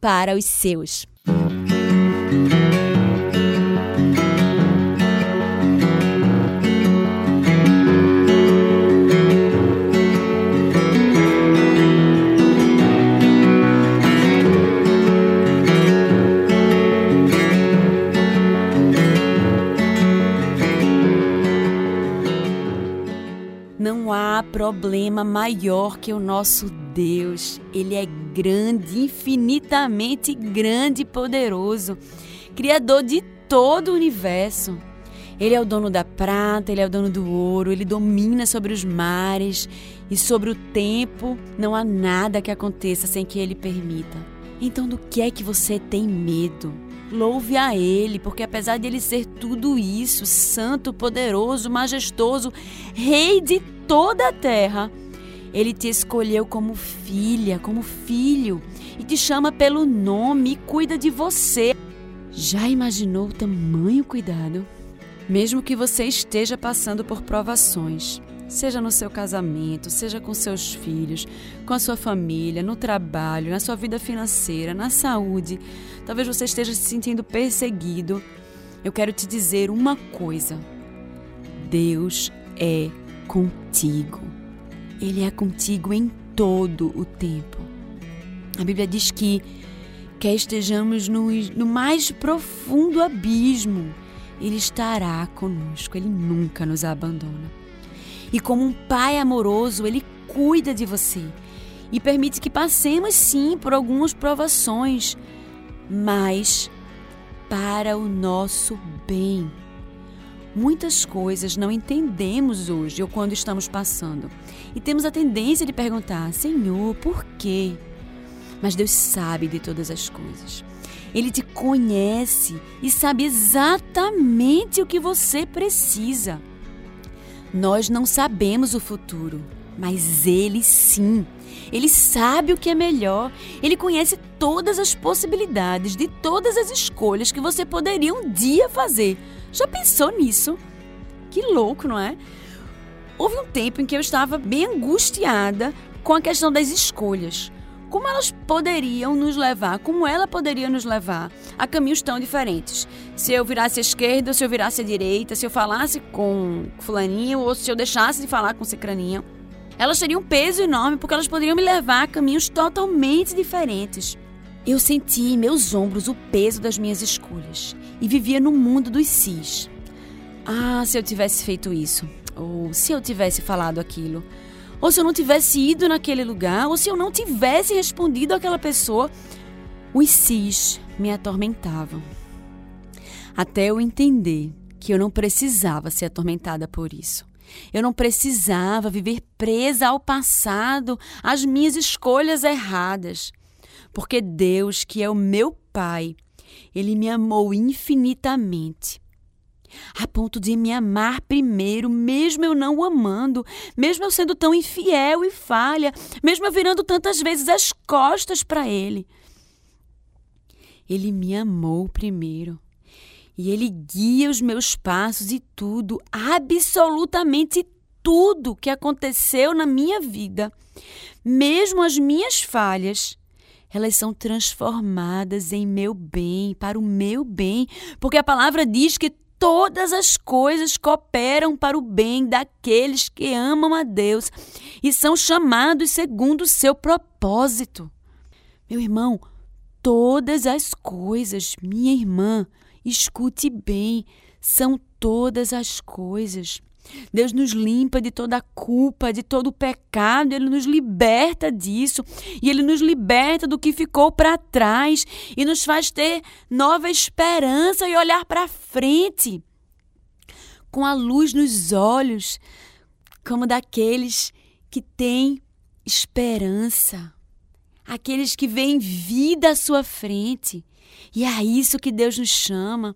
para os seus. Problema maior que o nosso Deus. Ele é grande, infinitamente grande e poderoso, criador de todo o universo. Ele é o dono da prata, ele é o dono do ouro, ele domina sobre os mares e sobre o tempo. Não há nada que aconteça sem que ele permita. Então, do que é que você tem medo? Louve a Ele, porque apesar de Ele ser tudo isso, santo, poderoso, majestoso, Rei de toda a terra, Ele te escolheu como filha, como filho, e te chama pelo nome e cuida de você. Já imaginou o tamanho cuidado? Mesmo que você esteja passando por provações, seja no seu casamento, seja com seus filhos, com a sua família, no trabalho, na sua vida financeira, na saúde. Talvez você esteja se sentindo perseguido. Eu quero te dizer uma coisa: Deus é contigo. Ele é contigo em todo o tempo. A Bíblia diz que quer estejamos no, no mais profundo abismo, Ele estará conosco, Ele nunca nos abandona. E como um pai amoroso, ele cuida de você e permite que passemos sim por algumas provações, mas para o nosso bem. Muitas coisas não entendemos hoje ou quando estamos passando. E temos a tendência de perguntar: Senhor, por quê? Mas Deus sabe de todas as coisas. Ele te conhece e sabe exatamente o que você precisa. Nós não sabemos o futuro, mas ele sim. Ele sabe o que é melhor. Ele conhece todas as possibilidades de todas as escolhas que você poderia um dia fazer. Já pensou nisso? Que louco, não é? Houve um tempo em que eu estava bem angustiada com a questão das escolhas como elas poderiam nos levar, como ela poderia nos levar a caminhos tão diferentes. Se eu virasse à esquerda, se eu virasse à direita, se eu falasse com fulaninho ou se eu deixasse de falar com cicraninha. Elas teriam um peso enorme porque elas poderiam me levar a caminhos totalmente diferentes. Eu senti em meus ombros o peso das minhas escolhas e vivia no mundo dos cis. Ah, se eu tivesse feito isso, ou se eu tivesse falado aquilo, ou se eu não tivesse ido naquele lugar, ou se eu não tivesse respondido àquela pessoa, os cis me atormentavam. Até eu entender que eu não precisava ser atormentada por isso. Eu não precisava viver presa ao passado, às minhas escolhas erradas. Porque Deus, que é o meu Pai, Ele me amou infinitamente a ponto de me amar primeiro, mesmo eu não o amando, mesmo eu sendo tão infiel e falha, mesmo eu virando tantas vezes as costas para ele. Ele me amou primeiro. E ele guia os meus passos e tudo, absolutamente tudo que aconteceu na minha vida, mesmo as minhas falhas, elas são transformadas em meu bem, para o meu bem, porque a palavra diz que todas as coisas cooperam para o bem daqueles que amam a Deus e são chamados segundo o seu propósito. Meu irmão, todas as coisas, minha irmã, escute bem, são todas as coisas. Deus nos limpa de toda a culpa, de todo pecado, Ele nos liberta disso e Ele nos liberta do que ficou para trás e nos faz ter nova esperança e olhar para frente com a luz nos olhos, como daqueles que têm esperança, aqueles que veem vida à sua frente. E é isso que Deus nos chama.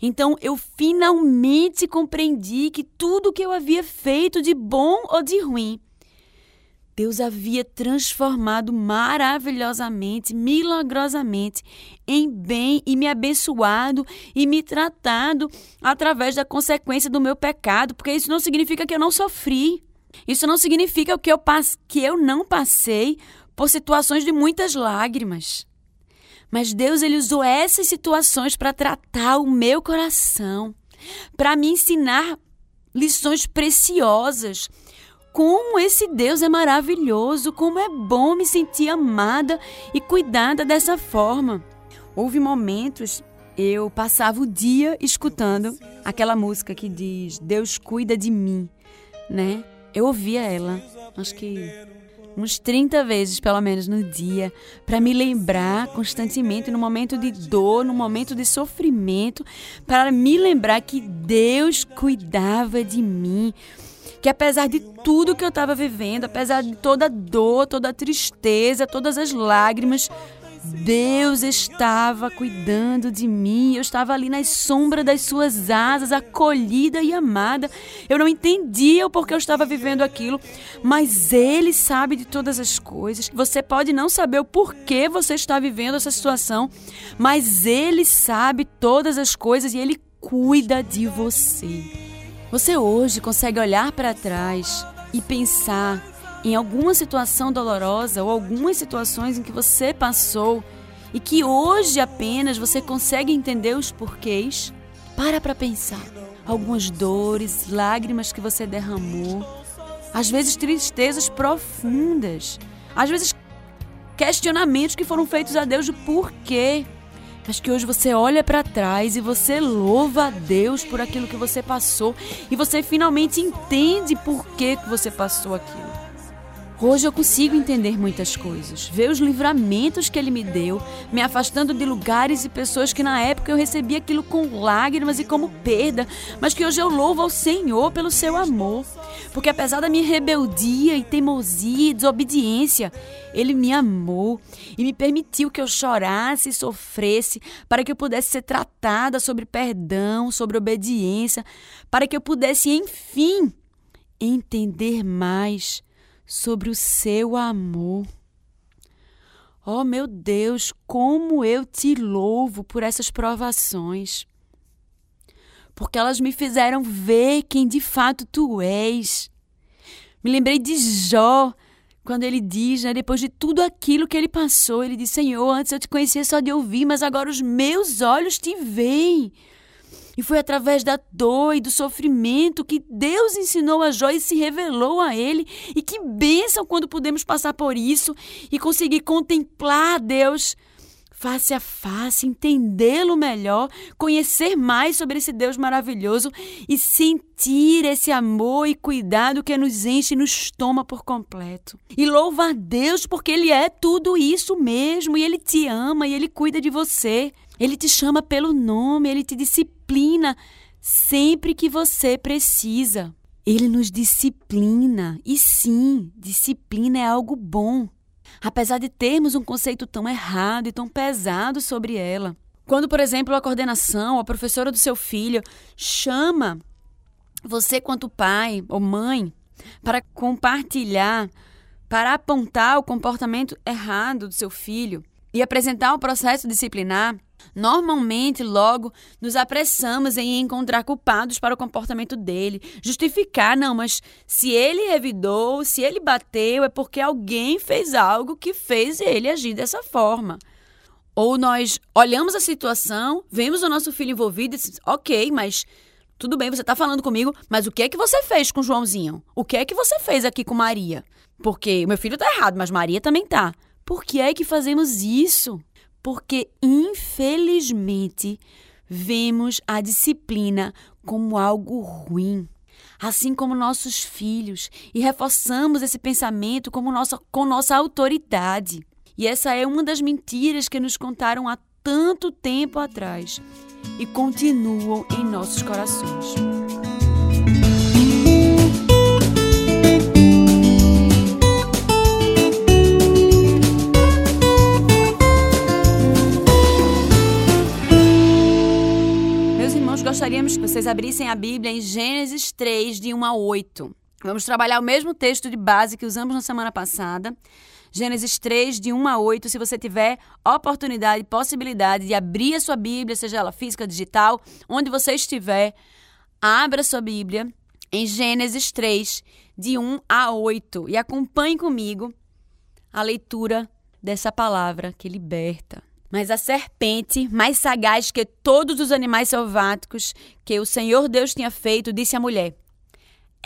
Então eu finalmente compreendi que tudo que eu havia feito de bom ou de ruim, Deus havia transformado maravilhosamente, milagrosamente em bem e me abençoado e me tratado através da consequência do meu pecado, porque isso não significa que eu não sofri. Isso não significa que eu, que eu não passei por situações de muitas lágrimas. Mas Deus ele usou essas situações para tratar o meu coração, para me ensinar lições preciosas. Como esse Deus é maravilhoso, como é bom me sentir amada e cuidada dessa forma. Houve momentos eu passava o dia escutando aquela música que diz Deus cuida de mim, né? Eu ouvia ela, acho que uns 30 vezes pelo menos no dia, para me lembrar constantemente no momento de dor, no momento de sofrimento, para me lembrar que Deus cuidava de mim. Que apesar de tudo que eu estava vivendo, apesar de toda dor, toda tristeza, todas as lágrimas, Deus estava cuidando de mim, eu estava ali na sombra das suas asas, acolhida e amada. Eu não entendia o porquê eu estava vivendo aquilo, mas Ele sabe de todas as coisas. Você pode não saber o porquê você está vivendo essa situação, mas Ele sabe todas as coisas e Ele cuida de você. Você hoje consegue olhar para trás e pensar em alguma situação dolorosa ou algumas situações em que você passou e que hoje apenas você consegue entender os porquês, para para pensar. Algumas dores, lágrimas que você derramou, às vezes tristezas profundas, às vezes questionamentos que foram feitos a Deus do porquê. Mas que hoje você olha para trás e você louva a Deus por aquilo que você passou e você finalmente entende por que você passou aquilo. Hoje eu consigo entender muitas coisas, ver os livramentos que ele me deu, me afastando de lugares e pessoas que na época eu recebia aquilo com lágrimas e como perda, mas que hoje eu louvo ao Senhor pelo seu amor. Porque apesar da minha rebeldia e teimosia e desobediência, ele me amou e me permitiu que eu chorasse e sofresse para que eu pudesse ser tratada sobre perdão, sobre obediência, para que eu pudesse, enfim, entender mais sobre o seu amor. Oh meu Deus, como eu te louvo por essas provações, porque elas me fizeram ver quem de fato tu és. Me lembrei de Jó, quando ele diz, né, depois de tudo aquilo que ele passou, ele diz: Senhor, antes eu te conhecia só de ouvir, mas agora os meus olhos te veem. E foi através da dor e do sofrimento que Deus ensinou a Jó e se revelou a ele. E que bênção quando podemos passar por isso e conseguir contemplar a Deus face a face, entendê-lo melhor, conhecer mais sobre esse Deus maravilhoso e sentir esse amor e cuidado que nos enche e nos toma por completo. E louva a Deus porque Ele é tudo isso mesmo e Ele te ama e Ele cuida de você. Ele te chama pelo nome, Ele te disciplina sempre que você precisa. Ele nos disciplina e sim, disciplina é algo bom apesar de termos um conceito tão errado e tão pesado sobre ela. Quando, por exemplo, a coordenação, a professora do seu filho chama você, quanto pai ou mãe, para compartilhar, para apontar o comportamento errado do seu filho e apresentar o processo disciplinar, Normalmente, logo, nos apressamos em encontrar culpados para o comportamento dele, justificar, não, mas se ele revidou, se ele bateu, é porque alguém fez algo que fez ele agir dessa forma. Ou nós olhamos a situação, vemos o nosso filho envolvido e dizemos, ok, mas tudo bem, você está falando comigo, mas o que é que você fez com Joãozinho? O que é que você fez aqui com Maria? Porque o meu filho está errado, mas Maria também tá. Por que é que fazemos isso? Porque infelizmente vemos a disciplina como algo ruim, assim como nossos filhos, e reforçamos esse pensamento como nossa, com nossa autoridade. E essa é uma das mentiras que nos contaram há tanto tempo atrás e continuam em nossos corações. Gostaríamos que vocês abrissem a Bíblia em Gênesis 3, de 1 a 8. Vamos trabalhar o mesmo texto de base que usamos na semana passada. Gênesis 3, de 1 a 8. Se você tiver oportunidade, possibilidade de abrir a sua Bíblia, seja ela física, digital, onde você estiver, abra a sua Bíblia em Gênesis 3, de 1 a 8. E acompanhe comigo a leitura dessa palavra que liberta. Mas a serpente, mais sagaz que todos os animais selváticos que o Senhor Deus tinha feito, disse à mulher: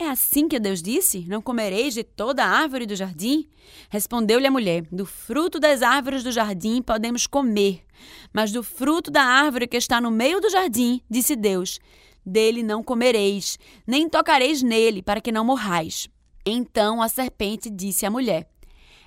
É assim que Deus disse? Não comereis de toda a árvore do jardim? Respondeu-lhe a mulher: Do fruto das árvores do jardim podemos comer, mas do fruto da árvore que está no meio do jardim, disse Deus: Dele não comereis, nem tocareis nele, para que não morrais. Então a serpente disse à mulher: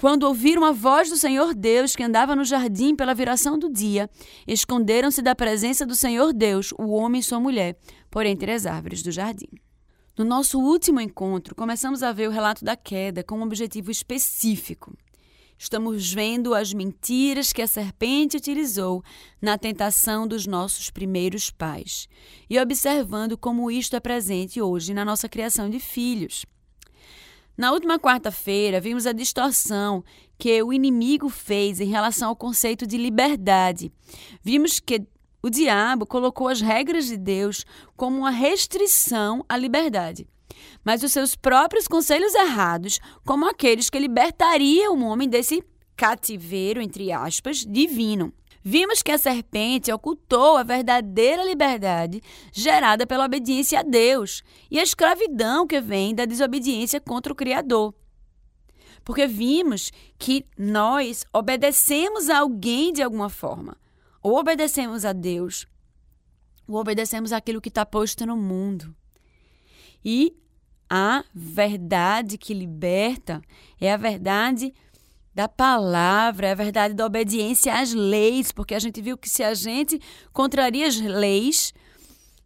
Quando ouviram a voz do Senhor Deus que andava no jardim pela viração do dia, esconderam-se da presença do Senhor Deus, o homem e sua mulher, por entre as árvores do jardim. No nosso último encontro, começamos a ver o relato da queda com um objetivo específico. Estamos vendo as mentiras que a serpente utilizou na tentação dos nossos primeiros pais e observando como isto é presente hoje na nossa criação de filhos. Na última quarta-feira, vimos a distorção que o inimigo fez em relação ao conceito de liberdade. Vimos que o diabo colocou as regras de Deus como uma restrição à liberdade, mas os seus próprios conselhos errados, como aqueles que libertariam o homem desse cativeiro, entre aspas, divino. Vimos que a serpente ocultou a verdadeira liberdade gerada pela obediência a Deus e a escravidão que vem da desobediência contra o Criador. Porque vimos que nós obedecemos a alguém de alguma forma. Ou obedecemos a Deus, ou obedecemos aquilo que está posto no mundo. E a verdade que liberta é a verdade da palavra, é a verdade da obediência às leis, porque a gente viu que se a gente contraria as leis,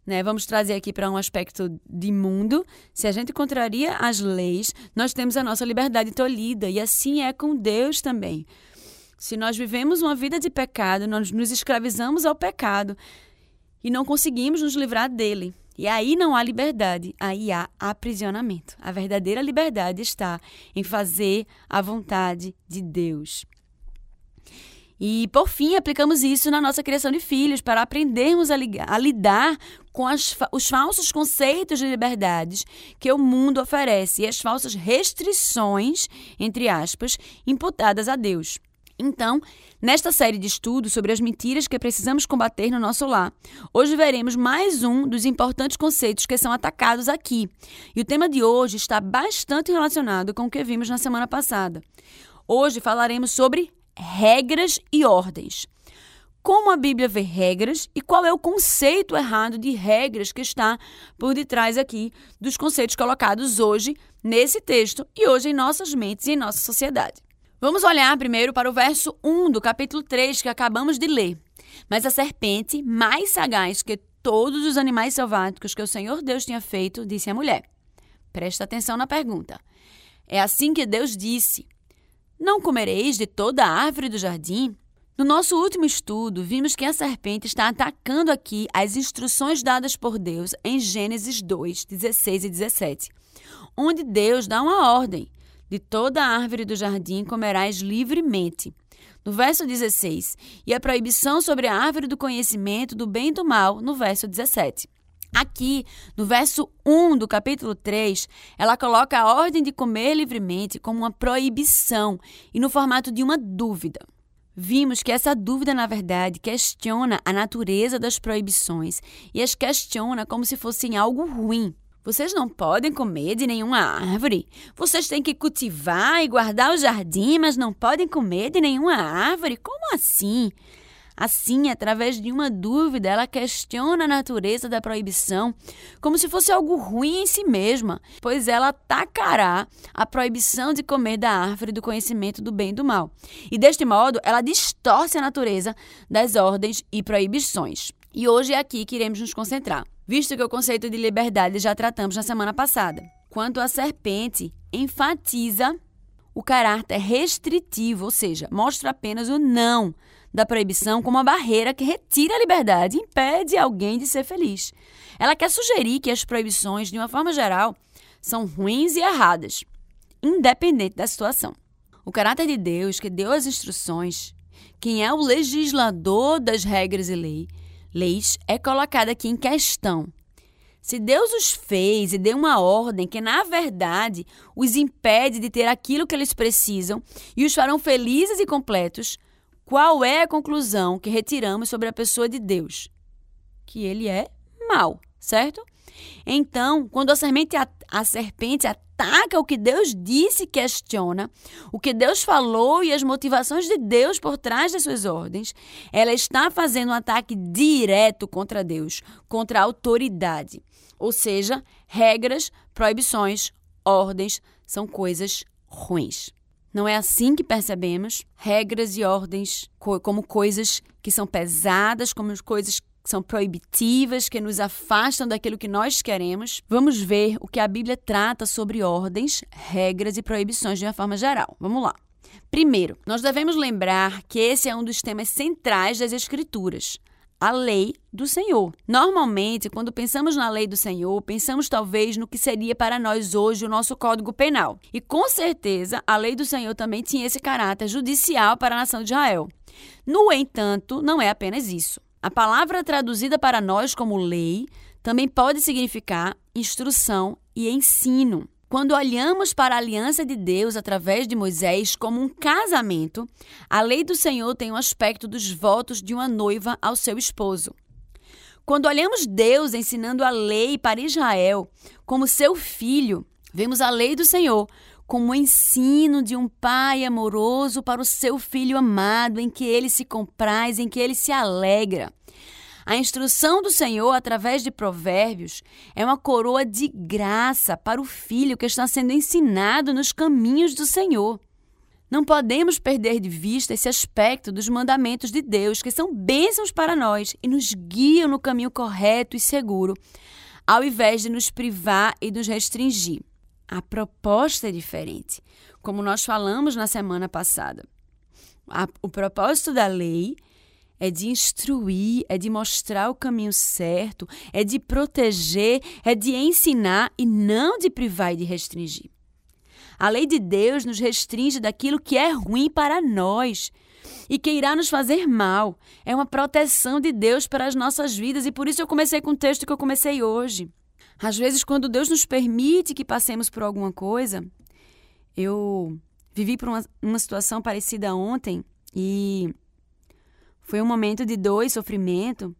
né, vamos trazer aqui para um aspecto de mundo, se a gente contraria as leis, nós temos a nossa liberdade tolhida, e assim é com Deus também. Se nós vivemos uma vida de pecado, nós nos escravizamos ao pecado e não conseguimos nos livrar dele. E aí não há liberdade, aí há aprisionamento. A verdadeira liberdade está em fazer a vontade de Deus. E, por fim, aplicamos isso na nossa criação de filhos, para aprendermos a, ligar, a lidar com as, os falsos conceitos de liberdades que o mundo oferece e as falsas restrições, entre aspas, imputadas a Deus. Então, nesta série de estudos sobre as mentiras que precisamos combater no nosso lar, hoje veremos mais um dos importantes conceitos que são atacados aqui. E o tema de hoje está bastante relacionado com o que vimos na semana passada. Hoje falaremos sobre regras e ordens. como a Bíblia vê regras e qual é o conceito errado de regras que está por detrás aqui dos conceitos colocados hoje nesse texto e hoje em nossas mentes e em nossa sociedade. Vamos olhar primeiro para o verso 1 do capítulo 3 que acabamos de ler. Mas a serpente, mais sagaz que todos os animais selváticos que o Senhor Deus tinha feito, disse à mulher: Presta atenção na pergunta. É assim que Deus disse: Não comereis de toda a árvore do jardim? No nosso último estudo, vimos que a serpente está atacando aqui as instruções dadas por Deus em Gênesis 2, 16 e 17, onde Deus dá uma ordem: de toda a árvore do jardim comerás livremente. No verso 16, e a proibição sobre a árvore do conhecimento do bem e do mal, no verso 17. Aqui, no verso 1 do capítulo 3, ela coloca a ordem de comer livremente como uma proibição e no formato de uma dúvida. Vimos que essa dúvida, na verdade, questiona a natureza das proibições e as questiona como se fossem algo ruim. Vocês não podem comer de nenhuma árvore. Vocês têm que cultivar e guardar o jardim, mas não podem comer de nenhuma árvore. Como assim? Assim, através de uma dúvida, ela questiona a natureza da proibição como se fosse algo ruim em si mesma, pois ela atacará a proibição de comer da árvore do conhecimento do bem e do mal. E deste modo, ela distorce a natureza das ordens e proibições. E hoje é aqui que iremos nos concentrar, visto que o conceito de liberdade já tratamos na semana passada. Quanto à serpente, enfatiza o caráter restritivo, ou seja, mostra apenas o não da proibição como uma barreira que retira a liberdade e impede alguém de ser feliz. Ela quer sugerir que as proibições, de uma forma geral, são ruins e erradas, independente da situação. O caráter de Deus, que deu as instruções, quem é o legislador das regras e lei, leis, é colocado aqui em questão. Se Deus os fez e deu uma ordem que, na verdade, os impede de ter aquilo que eles precisam e os farão felizes e completos, qual é a conclusão que retiramos sobre a pessoa de Deus? Que ele é mau, certo? Então, quando a serpente, a serpente ataca o que Deus disse questiona, o que Deus falou e as motivações de Deus por trás das suas ordens, ela está fazendo um ataque direto contra Deus, contra a autoridade. Ou seja, regras, proibições, ordens são coisas ruins. Não é assim que percebemos regras e ordens como coisas que são pesadas, como coisas que são proibitivas, que nos afastam daquilo que nós queremos. Vamos ver o que a Bíblia trata sobre ordens, regras e proibições de uma forma geral. Vamos lá. Primeiro, nós devemos lembrar que esse é um dos temas centrais das Escrituras a lei do Senhor. Normalmente, quando pensamos na lei do Senhor, pensamos talvez no que seria para nós hoje o nosso Código Penal. E com certeza, a lei do Senhor também tinha esse caráter judicial para a nação de Israel. No entanto, não é apenas isso. A palavra traduzida para nós como lei também pode significar instrução e ensino. Quando olhamos para a aliança de Deus através de Moisés como um casamento, a lei do Senhor tem o um aspecto dos votos de uma noiva ao seu esposo. Quando olhamos Deus ensinando a lei para Israel como seu filho, vemos a lei do Senhor como o ensino de um pai amoroso para o seu filho amado, em que ele se compraz, em que ele se alegra. A instrução do Senhor através de provérbios é uma coroa de graça para o filho que está sendo ensinado nos caminhos do Senhor. Não podemos perder de vista esse aspecto dos mandamentos de Deus, que são bênçãos para nós e nos guiam no caminho correto e seguro, ao invés de nos privar e nos restringir. A proposta é diferente, como nós falamos na semana passada. o propósito da lei é de instruir, é de mostrar o caminho certo, é de proteger, é de ensinar e não de privar e de restringir. A lei de Deus nos restringe daquilo que é ruim para nós e que irá nos fazer mal. É uma proteção de Deus para as nossas vidas e por isso eu comecei com o texto que eu comecei hoje. Às vezes, quando Deus nos permite que passemos por alguma coisa, eu vivi por uma, uma situação parecida ontem e foi um momento de dor e sofrimento.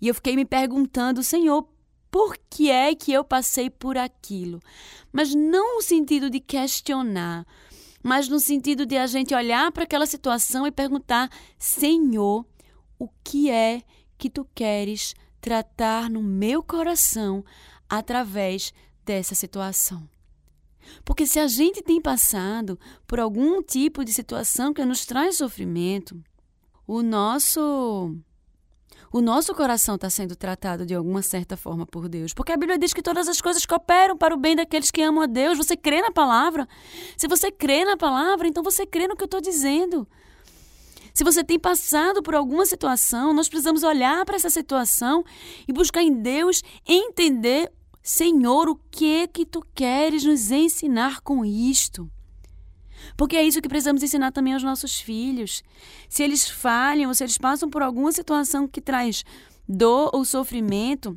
E eu fiquei me perguntando, Senhor, por que é que eu passei por aquilo? Mas não no sentido de questionar, mas no sentido de a gente olhar para aquela situação e perguntar: Senhor, o que é que tu queres tratar no meu coração através dessa situação. Porque se a gente tem passado por algum tipo de situação que nos traz sofrimento, o nosso o nosso coração está sendo tratado de alguma certa forma por Deus. Porque a Bíblia diz que todas as coisas cooperam para o bem daqueles que amam a Deus. Você crê na palavra? Se você crê na palavra, então você crê no que eu estou dizendo. Se você tem passado por alguma situação, nós precisamos olhar para essa situação e buscar em Deus entender, Senhor, o que é que tu queres nos ensinar com isto? Porque é isso que precisamos ensinar também aos nossos filhos. Se eles falham ou se eles passam por alguma situação que traz dor ou sofrimento,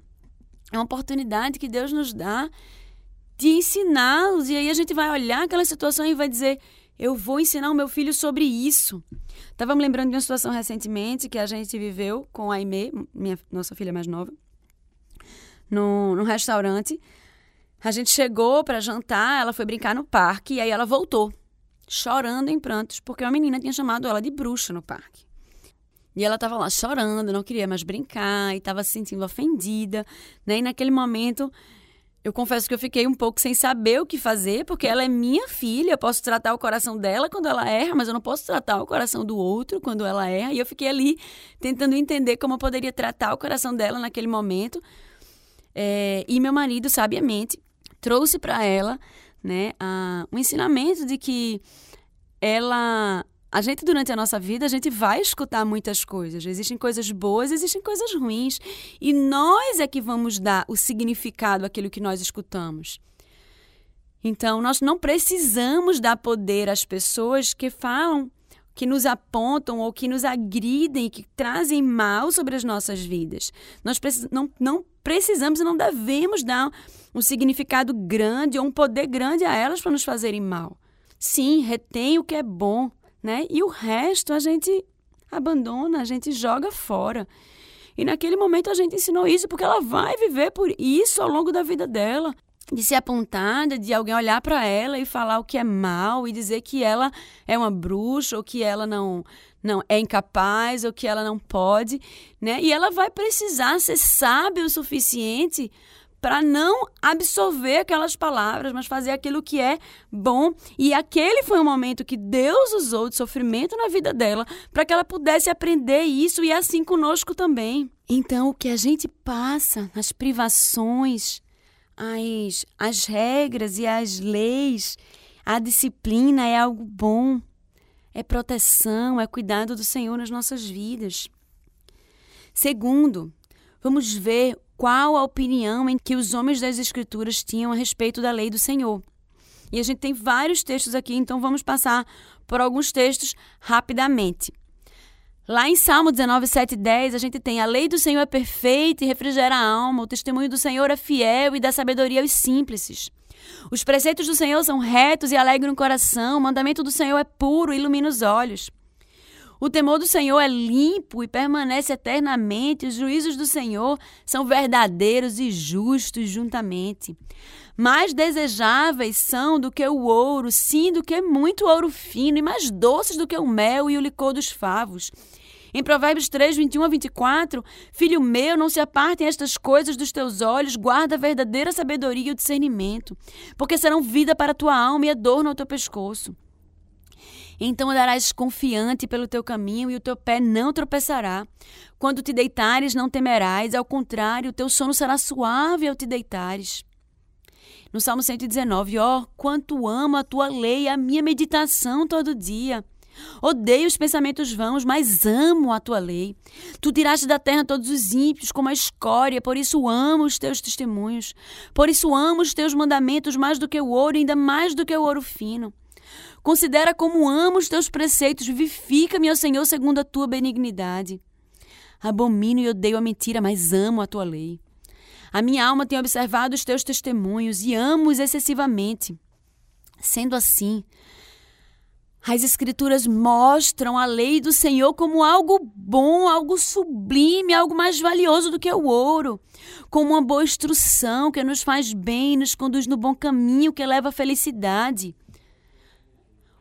é uma oportunidade que Deus nos dá de ensiná-los. E aí a gente vai olhar aquela situação e vai dizer: eu vou ensinar o meu filho sobre isso. Estava me lembrando de uma situação recentemente que a gente viveu com a Aimee, minha, nossa filha mais nova, no, no restaurante. A gente chegou para jantar, ela foi brincar no parque e aí ela voltou chorando em prantos, porque uma menina tinha chamado ela de bruxa no parque. E ela estava lá chorando, não queria mais brincar e estava se sentindo ofendida. Né? E naquele momento, eu confesso que eu fiquei um pouco sem saber o que fazer, porque ela é minha filha, eu posso tratar o coração dela quando ela erra, mas eu não posso tratar o coração do outro quando ela erra. E eu fiquei ali tentando entender como eu poderia tratar o coração dela naquele momento. É, e meu marido, sabiamente, trouxe para ela né, a, um ensinamento de que ela a gente durante a nossa vida a gente vai escutar muitas coisas. Existem coisas boas existem coisas ruins. E nós é que vamos dar o significado àquilo que nós escutamos. Então nós não precisamos dar poder às pessoas que falam que nos apontam ou que nos agridem que trazem mal sobre as nossas vidas. Nós não, não precisamos e não devemos dar um significado grande ou um poder grande a elas para nos fazerem mal. Sim, retém o que é bom, né? E o resto a gente abandona, a gente joga fora. E naquele momento a gente ensinou isso porque ela vai viver por isso ao longo da vida dela. De ser apontada, de alguém olhar para ela e falar o que é mal e dizer que ela é uma bruxa ou que ela não não é incapaz ou que ela não pode, né? E ela vai precisar ser sábia o suficiente para não absorver aquelas palavras, mas fazer aquilo que é bom. E aquele foi um momento que Deus usou de sofrimento na vida dela para que ela pudesse aprender isso e assim conosco também. Então, o que a gente passa nas privações, as, as regras e as leis, a disciplina é algo bom é proteção, é cuidado do Senhor nas nossas vidas. Segundo, vamos ver qual a opinião em que os homens das Escrituras tinham a respeito da lei do Senhor. E a gente tem vários textos aqui, então vamos passar por alguns textos rapidamente. Lá em Salmo 19, 7 e 10, a gente tem a lei do Senhor é perfeita e refrigera a alma, o testemunho do Senhor é fiel e dá sabedoria aos simples. Os preceitos do Senhor são retos e alegram o coração, o mandamento do Senhor é puro e ilumina os olhos. O temor do Senhor é limpo e permanece eternamente, os juízos do Senhor são verdadeiros e justos juntamente. Mais desejáveis são do que o ouro, sim, do que muito ouro fino, e mais doces do que o mel e o licor dos favos. Em Provérbios 3, 21 a 24, Filho meu, não se apartem estas coisas dos teus olhos, guarda a verdadeira sabedoria e o discernimento, porque serão vida para a tua alma e adorno ao teu pescoço. Então andarás confiante pelo teu caminho e o teu pé não tropeçará. Quando te deitares, não temerás, ao contrário, o teu sono será suave ao te deitares. No Salmo 119, ó, oh, quanto amo a tua lei a minha meditação todo dia. Odeio os pensamentos vãos, mas amo a tua lei. Tu tiraste da terra todos os ímpios como a escória, por isso amo os teus testemunhos. Por isso amo os teus mandamentos mais do que o ouro, ainda mais do que o ouro fino. Considera como amo os teus preceitos, vivifica-me, ó Senhor, segundo a tua benignidade. Abomino e odeio a mentira, mas amo a tua lei. A minha alma tem observado os teus testemunhos e amo-os excessivamente. Sendo assim, as Escrituras mostram a lei do Senhor como algo bom, algo sublime, algo mais valioso do que o ouro, como uma boa instrução que nos faz bem, nos conduz no bom caminho que leva à felicidade.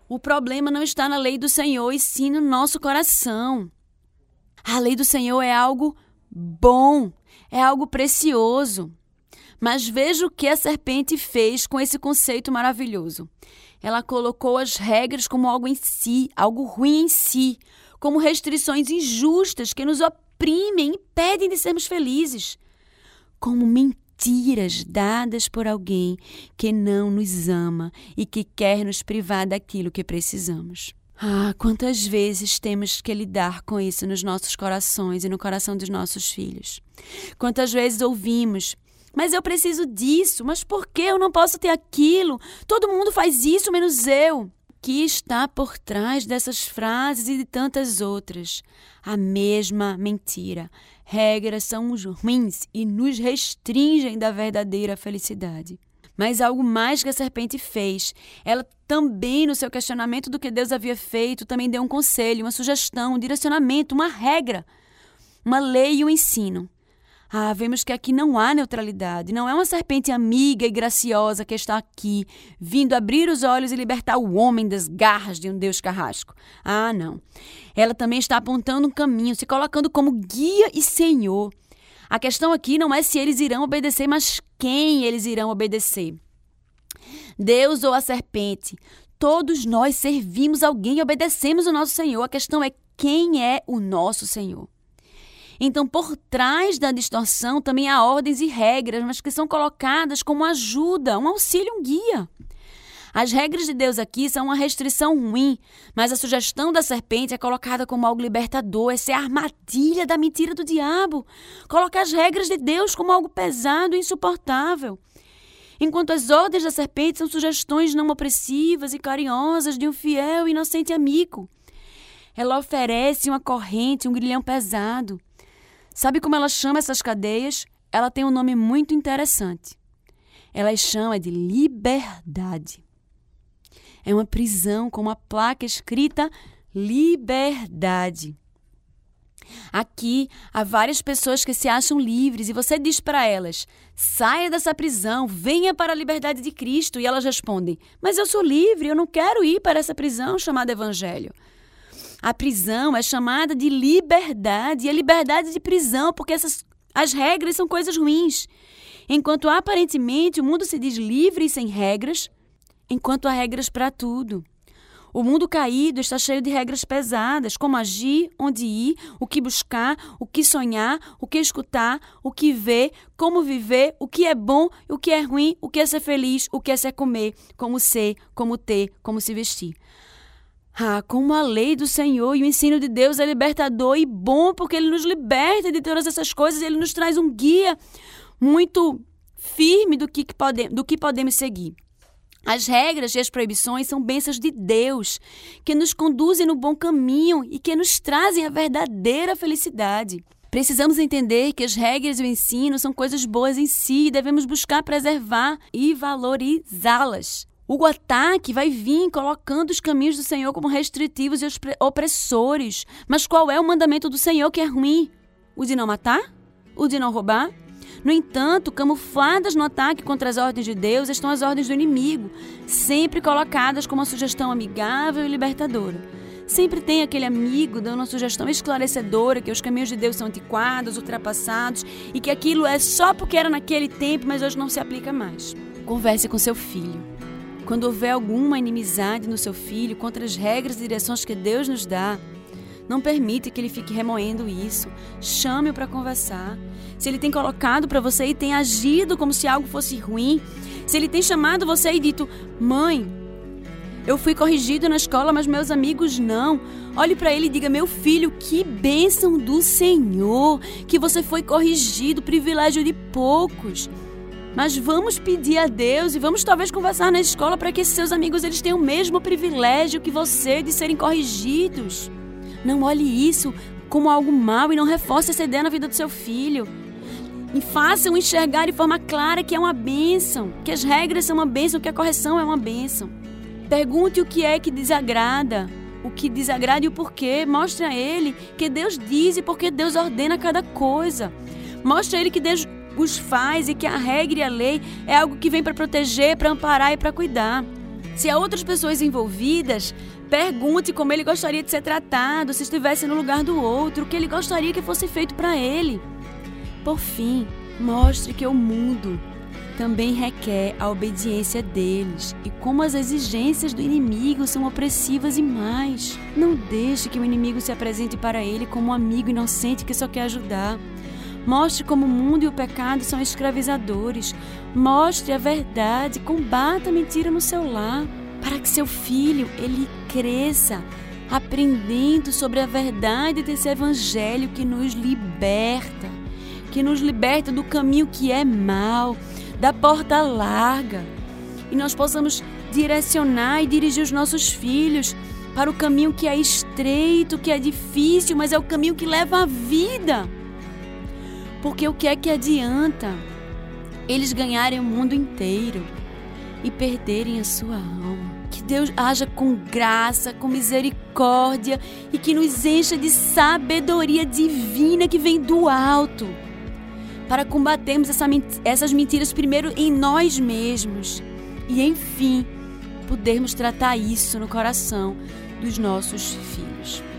O problema não está na lei do Senhor, e sim no nosso coração. A lei do Senhor é algo bom, é algo precioso. Mas veja o que a serpente fez com esse conceito maravilhoso. Ela colocou as regras como algo em si, algo ruim em si, como restrições injustas que nos oprimem impedem de sermos felizes, como mentiras dadas por alguém que não nos ama e que quer nos privar daquilo que precisamos. Ah, quantas vezes temos que lidar com isso nos nossos corações e no coração dos nossos filhos. Quantas vezes ouvimos, mas eu preciso disso, mas por que eu não posso ter aquilo? Todo mundo faz isso menos eu. Que está por trás dessas frases e de tantas outras? A mesma mentira. Regras são ruins e nos restringem da verdadeira felicidade. Mas algo mais que a serpente fez. Ela também, no seu questionamento do que Deus havia feito, também deu um conselho, uma sugestão, um direcionamento, uma regra, uma lei e um ensino. Ah, vemos que aqui não há neutralidade. Não é uma serpente amiga e graciosa que está aqui, vindo abrir os olhos e libertar o homem das garras de um Deus carrasco. Ah, não. Ela também está apontando um caminho, se colocando como guia e senhor. A questão aqui não é se eles irão obedecer, mas quem eles irão obedecer. Deus ou a serpente. Todos nós servimos alguém e obedecemos o nosso Senhor. A questão é quem é o nosso Senhor. Então, por trás da distorção também há ordens e regras, mas que são colocadas como ajuda, um auxílio, um guia. As regras de Deus aqui são uma restrição ruim, mas a sugestão da serpente é colocada como algo libertador, essa é a armadilha da mentira do diabo. Colocar as regras de Deus como algo pesado e insuportável. Enquanto as ordens da serpente são sugestões não opressivas e carinhosas de um fiel e inocente amigo. Ela oferece uma corrente, um grilhão pesado. Sabe como ela chama essas cadeias? Ela tem um nome muito interessante. Ela chama de liberdade. É uma prisão com uma placa escrita liberdade. Aqui há várias pessoas que se acham livres e você diz para elas: saia dessa prisão, venha para a liberdade de Cristo. E elas respondem: mas eu sou livre, eu não quero ir para essa prisão chamada Evangelho. A prisão é chamada de liberdade, e a liberdade de prisão, porque essas, as regras são coisas ruins. Enquanto aparentemente o mundo se diz livre e sem regras, enquanto há regras para tudo. O mundo caído está cheio de regras pesadas, como agir, onde ir, o que buscar, o que sonhar, o que escutar, o que ver, como viver, o que é bom, o que é ruim, o que é ser feliz, o que é ser comer, como ser, como ter, como se vestir. Ah, como a lei do Senhor e o ensino de Deus é libertador e bom, porque ele nos liberta de todas essas coisas, ele nos traz um guia muito firme do que, pode, do que podemos seguir. As regras e as proibições são bênçãos de Deus, que nos conduzem no bom caminho e que nos trazem a verdadeira felicidade. Precisamos entender que as regras e o ensino são coisas boas em si e devemos buscar preservar e valorizá-las. O ataque vai vir colocando os caminhos do Senhor como restritivos e opressores. Mas qual é o mandamento do Senhor que é ruim? O de não matar? O de não roubar? No entanto, camufladas no ataque contra as ordens de Deus estão as ordens do inimigo, sempre colocadas como uma sugestão amigável e libertadora. Sempre tem aquele amigo dando uma sugestão esclarecedora que os caminhos de Deus são antiquados, ultrapassados e que aquilo é só porque era naquele tempo, mas hoje não se aplica mais. Converse com seu filho. Quando houver alguma inimizade no seu filho contra as regras e direções que Deus nos dá, não permite que ele fique remoendo isso. Chame-o para conversar. Se ele tem colocado para você e tem agido como se algo fosse ruim, se ele tem chamado você e dito: "Mãe, eu fui corrigido na escola, mas meus amigos não. Olhe para ele e diga: Meu filho, que bênção do Senhor, que você foi corrigido, privilégio de poucos. Mas vamos pedir a Deus e vamos talvez conversar na escola para que seus amigos eles tenham o mesmo privilégio que você de serem corrigidos. Não olhe isso como algo mal e não reforce essa ideia na vida do seu filho. E façam enxergar de forma clara que é uma bênção, que as regras são uma bênção, que a correção é uma bênção. Pergunte o que é que desagrada, o que desagrada e o porquê. Mostre a ele que Deus diz e porque Deus ordena cada coisa. Mostre a ele que Deus os faz e que a regra e a lei é algo que vem para proteger, para amparar e para cuidar. Se há outras pessoas envolvidas, Pergunte como ele gostaria de ser tratado se estivesse no lugar do outro, o que ele gostaria que fosse feito para ele. Por fim, mostre que o mundo também requer a obediência deles e como as exigências do inimigo são opressivas e mais. Não deixe que o inimigo se apresente para ele como um amigo inocente que só quer ajudar. Mostre como o mundo e o pecado são escravizadores. Mostre a verdade, combata a mentira no seu lar, para que seu filho ele cresça aprendendo sobre a verdade desse evangelho que nos liberta, que nos liberta do caminho que é mal, da porta larga, e nós possamos direcionar e dirigir os nossos filhos para o caminho que é estreito, que é difícil, mas é o caminho que leva à vida. Porque o que é que adianta eles ganharem o mundo inteiro e perderem a sua alma? Que Deus haja com graça, com misericórdia e que nos encha de sabedoria divina que vem do alto para combatermos essa, essas mentiras primeiro em nós mesmos e, enfim, podermos tratar isso no coração dos nossos filhos.